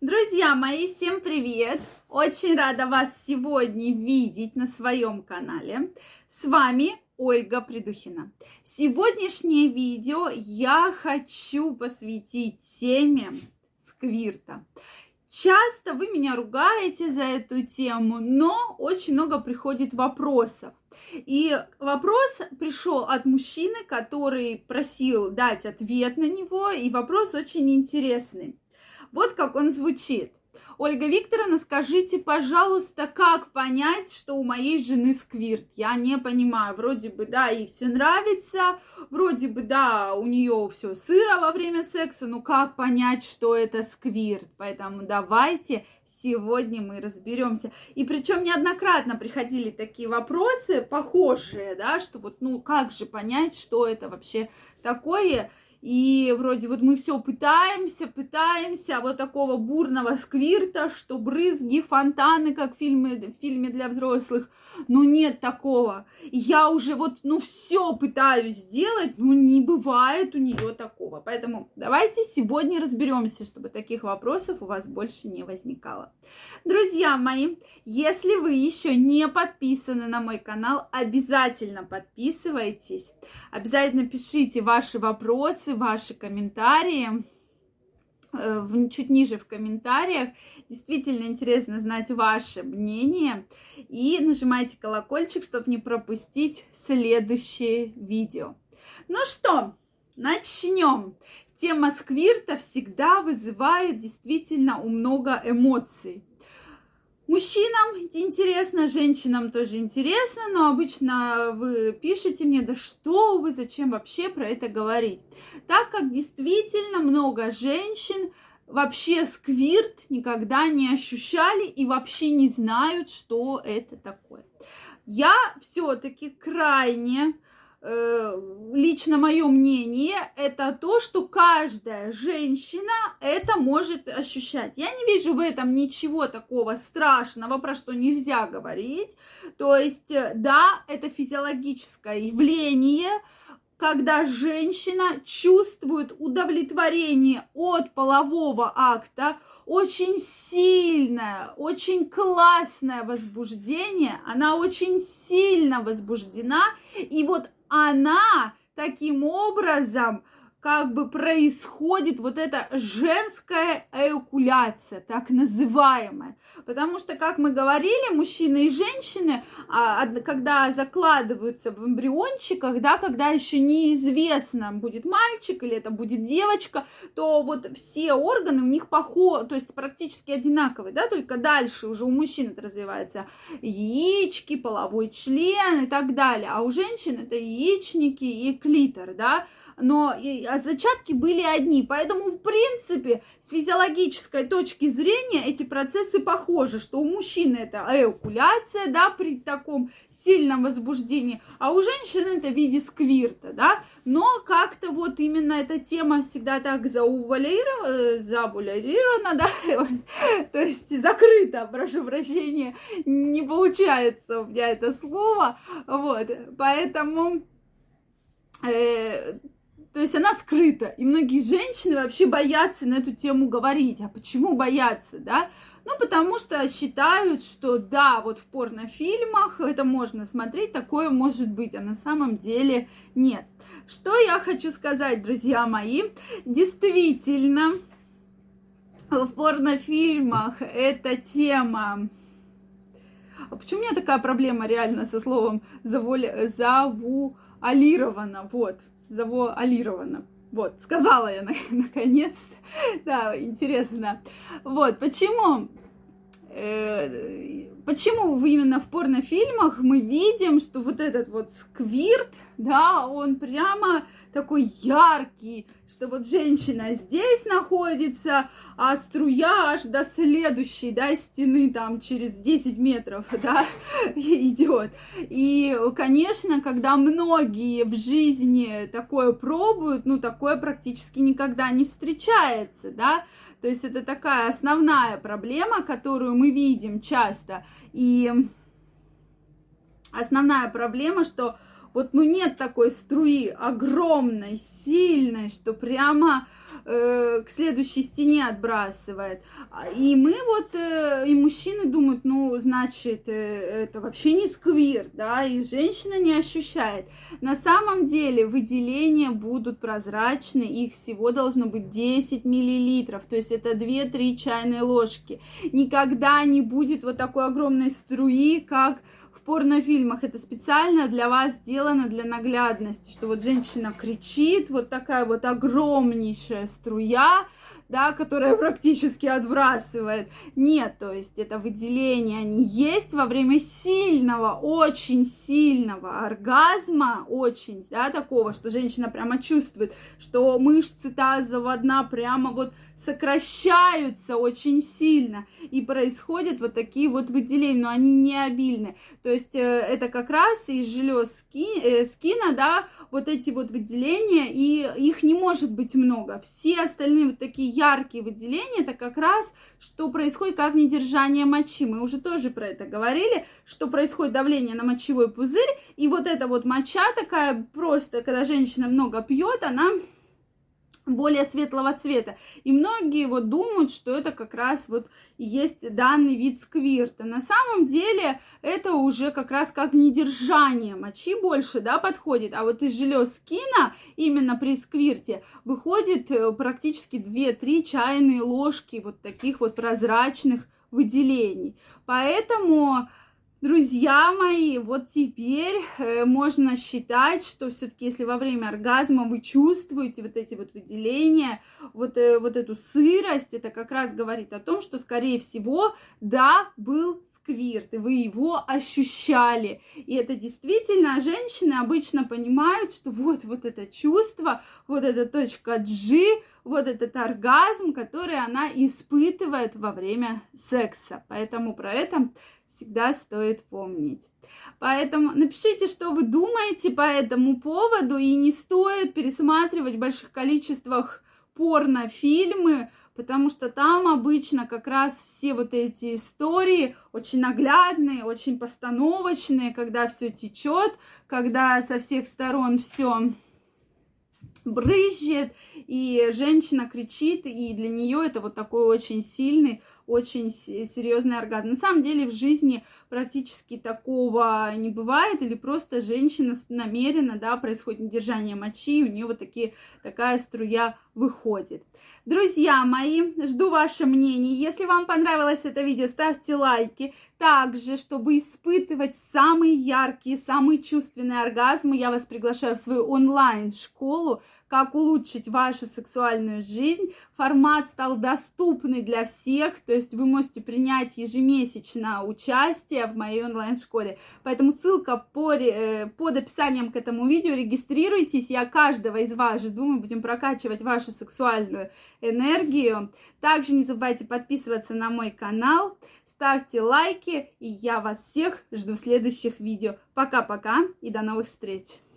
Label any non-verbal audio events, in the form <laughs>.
Друзья мои, всем привет! Очень рада вас сегодня видеть на своем канале. С вами Ольга Придухина. Сегодняшнее видео я хочу посвятить теме сквирта. Часто вы меня ругаете за эту тему, но очень много приходит вопросов. И вопрос пришел от мужчины, который просил дать ответ на него, и вопрос очень интересный. Вот как он звучит. Ольга Викторовна, скажите, пожалуйста, как понять, что у моей жены сквирт? Я не понимаю. Вроде бы, да, ей все нравится, вроде бы, да, у нее все сыро во время секса, но как понять, что это сквирт? Поэтому давайте сегодня мы разберемся. И причем неоднократно приходили такие вопросы, похожие, да, что вот, ну, как же понять, что это вообще такое? И вроде вот мы все пытаемся, пытаемся, а вот такого бурного сквирта, что брызги, фонтаны, как в фильме, в фильме для взрослых, ну нет такого. Я уже вот, ну все пытаюсь сделать, ну не бывает у нее такого. Поэтому давайте сегодня разберемся, чтобы таких вопросов у вас больше не возникало. Друзья мои, если вы еще не подписаны на мой канал, обязательно подписывайтесь. Обязательно пишите ваши вопросы, вопросы, ваши комментарии э, чуть ниже в комментариях. Действительно интересно знать ваше мнение. И нажимайте колокольчик, чтобы не пропустить следующее видео. Ну что, начнем. Тема сквирта всегда вызывает действительно много эмоций. Мужчинам интересно, женщинам тоже интересно, но обычно вы пишете мне, да что вы, зачем вообще про это говорить? Так как действительно много женщин вообще сквирт никогда не ощущали и вообще не знают, что это такое. Я все-таки крайне лично мое мнение, это то, что каждая женщина это может ощущать. Я не вижу в этом ничего такого страшного, про что нельзя говорить. То есть, э, да, это физиологическое явление, когда женщина чувствует удовлетворение от полового акта, очень сильное, очень классное возбуждение, она очень сильно возбуждена, и вот она таким образом как бы происходит вот эта женская эякуляция, так называемая. Потому что, как мы говорили, мужчины и женщины, а, когда закладываются в эмбриончиках, да, когда еще неизвестно, будет мальчик или это будет девочка, то вот все органы у них похожи, то есть практически одинаковые, да, только дальше уже у мужчин это развивается. Яички, половой член и так далее, а у женщин это яичники и клитор, да, но а зачатки были одни. Поэтому, в принципе, с физиологической точки зрения эти процессы похожи, что у мужчины это эякуляция, да, при таком сильном возбуждении, а у женщины это в виде сквирта, да, но как-то вот именно эта тема всегда так заувалирована, забулярирована, да, <laughs> то есть закрыта, прошу прощения, не получается у меня это слово, вот, поэтому э, то есть она скрыта. И многие женщины вообще боятся на эту тему говорить. А почему боятся, да? Ну, потому что считают, что да, вот в порнофильмах это можно смотреть, такое может быть, а на самом деле нет. Что я хочу сказать, друзья мои? Действительно, в порнофильмах эта тема а почему у меня такая проблема реально со словом завуалирована? Вот завуалировано. Вот, сказала я <laughs> наконец-то. Да, интересно. Вот, почему? Почему именно в порнофильмах мы видим, что вот этот вот сквирт, да, он прямо такой яркий, что вот женщина здесь находится, а струя аж до следующей, да, стены там через 10 метров, <laughs> да, идет. И, конечно, когда многие в жизни такое пробуют, ну, такое практически никогда не встречается, да, то есть это такая основная проблема, которую мы видим часто. И основная проблема, что вот ну нет такой струи огромной, сильной, что прямо э, к следующей стене отбрасывает. И мы вот, э, и мужчины думают, ну, значит, э, это вообще не сквир, да, и женщина не ощущает. На самом деле выделения будут прозрачны, их всего должно быть 10 миллилитров, то есть это 2-3 чайные ложки. Никогда не будет вот такой огромной струи, как в порнофильмах. Это специально для вас сделано для наглядности, что вот женщина кричит, вот такая вот огромнейшая струя, да, которая практически отбрасывает. Нет, то есть это выделение, они есть во время сильного, очень сильного оргазма, очень, да, такого, что женщина прямо чувствует, что мышцы тазового дна прямо вот сокращаются очень сильно, и происходят вот такие вот выделения, но они не обильны. То есть э, это как раз из желез ски, э, скина, да, вот эти вот выделения, и их не может быть много. Все остальные вот такие яркие выделения, это как раз, что происходит как недержание мочи. Мы уже тоже про это говорили, что происходит давление на мочевой пузырь, и вот эта вот моча такая просто, когда женщина много пьет, она более светлого цвета. И многие вот думают, что это как раз вот есть данный вид сквирта. На самом деле это уже как раз как недержание мочи больше, да, подходит. А вот из желез скина именно при сквирте выходит э, практически 2-3 чайные ложки вот таких вот прозрачных выделений. Поэтому Друзья мои, вот теперь э, можно считать, что все-таки, если во время оргазма вы чувствуете вот эти вот выделения, вот, э, вот эту сырость, это как раз говорит о том, что, скорее всего, да, был сквирт, и вы его ощущали. И это действительно женщины обычно понимают, что вот, вот это чувство, вот эта точка G, вот этот оргазм, который она испытывает во время секса. Поэтому про это всегда стоит помнить. Поэтому напишите, что вы думаете по этому поводу, и не стоит пересматривать в больших количествах порнофильмы, потому что там обычно как раз все вот эти истории очень наглядные, очень постановочные, когда все течет, когда со всех сторон все брызжет, и женщина кричит, и для нее это вот такой очень сильный очень серьезный оргазм. На самом деле в жизни практически такого не бывает, или просто женщина намеренно, да, происходит недержание мочи, у нее вот такие, такая струя выходит. Друзья мои, жду ваше мнение. Если вам понравилось это видео, ставьте лайки. Также, чтобы испытывать самые яркие, самые чувственные оргазмы, я вас приглашаю в свою онлайн-школу как улучшить вашу сексуальную жизнь. Формат стал доступный для всех, то есть вы можете принять ежемесячно участие в моей онлайн-школе. Поэтому ссылка по, э, под описанием к этому видео. Регистрируйтесь, я каждого из вас жду, мы будем прокачивать вашу сексуальную энергию. Также не забывайте подписываться на мой канал, ставьте лайки, и я вас всех жду в следующих видео. Пока-пока и до новых встреч!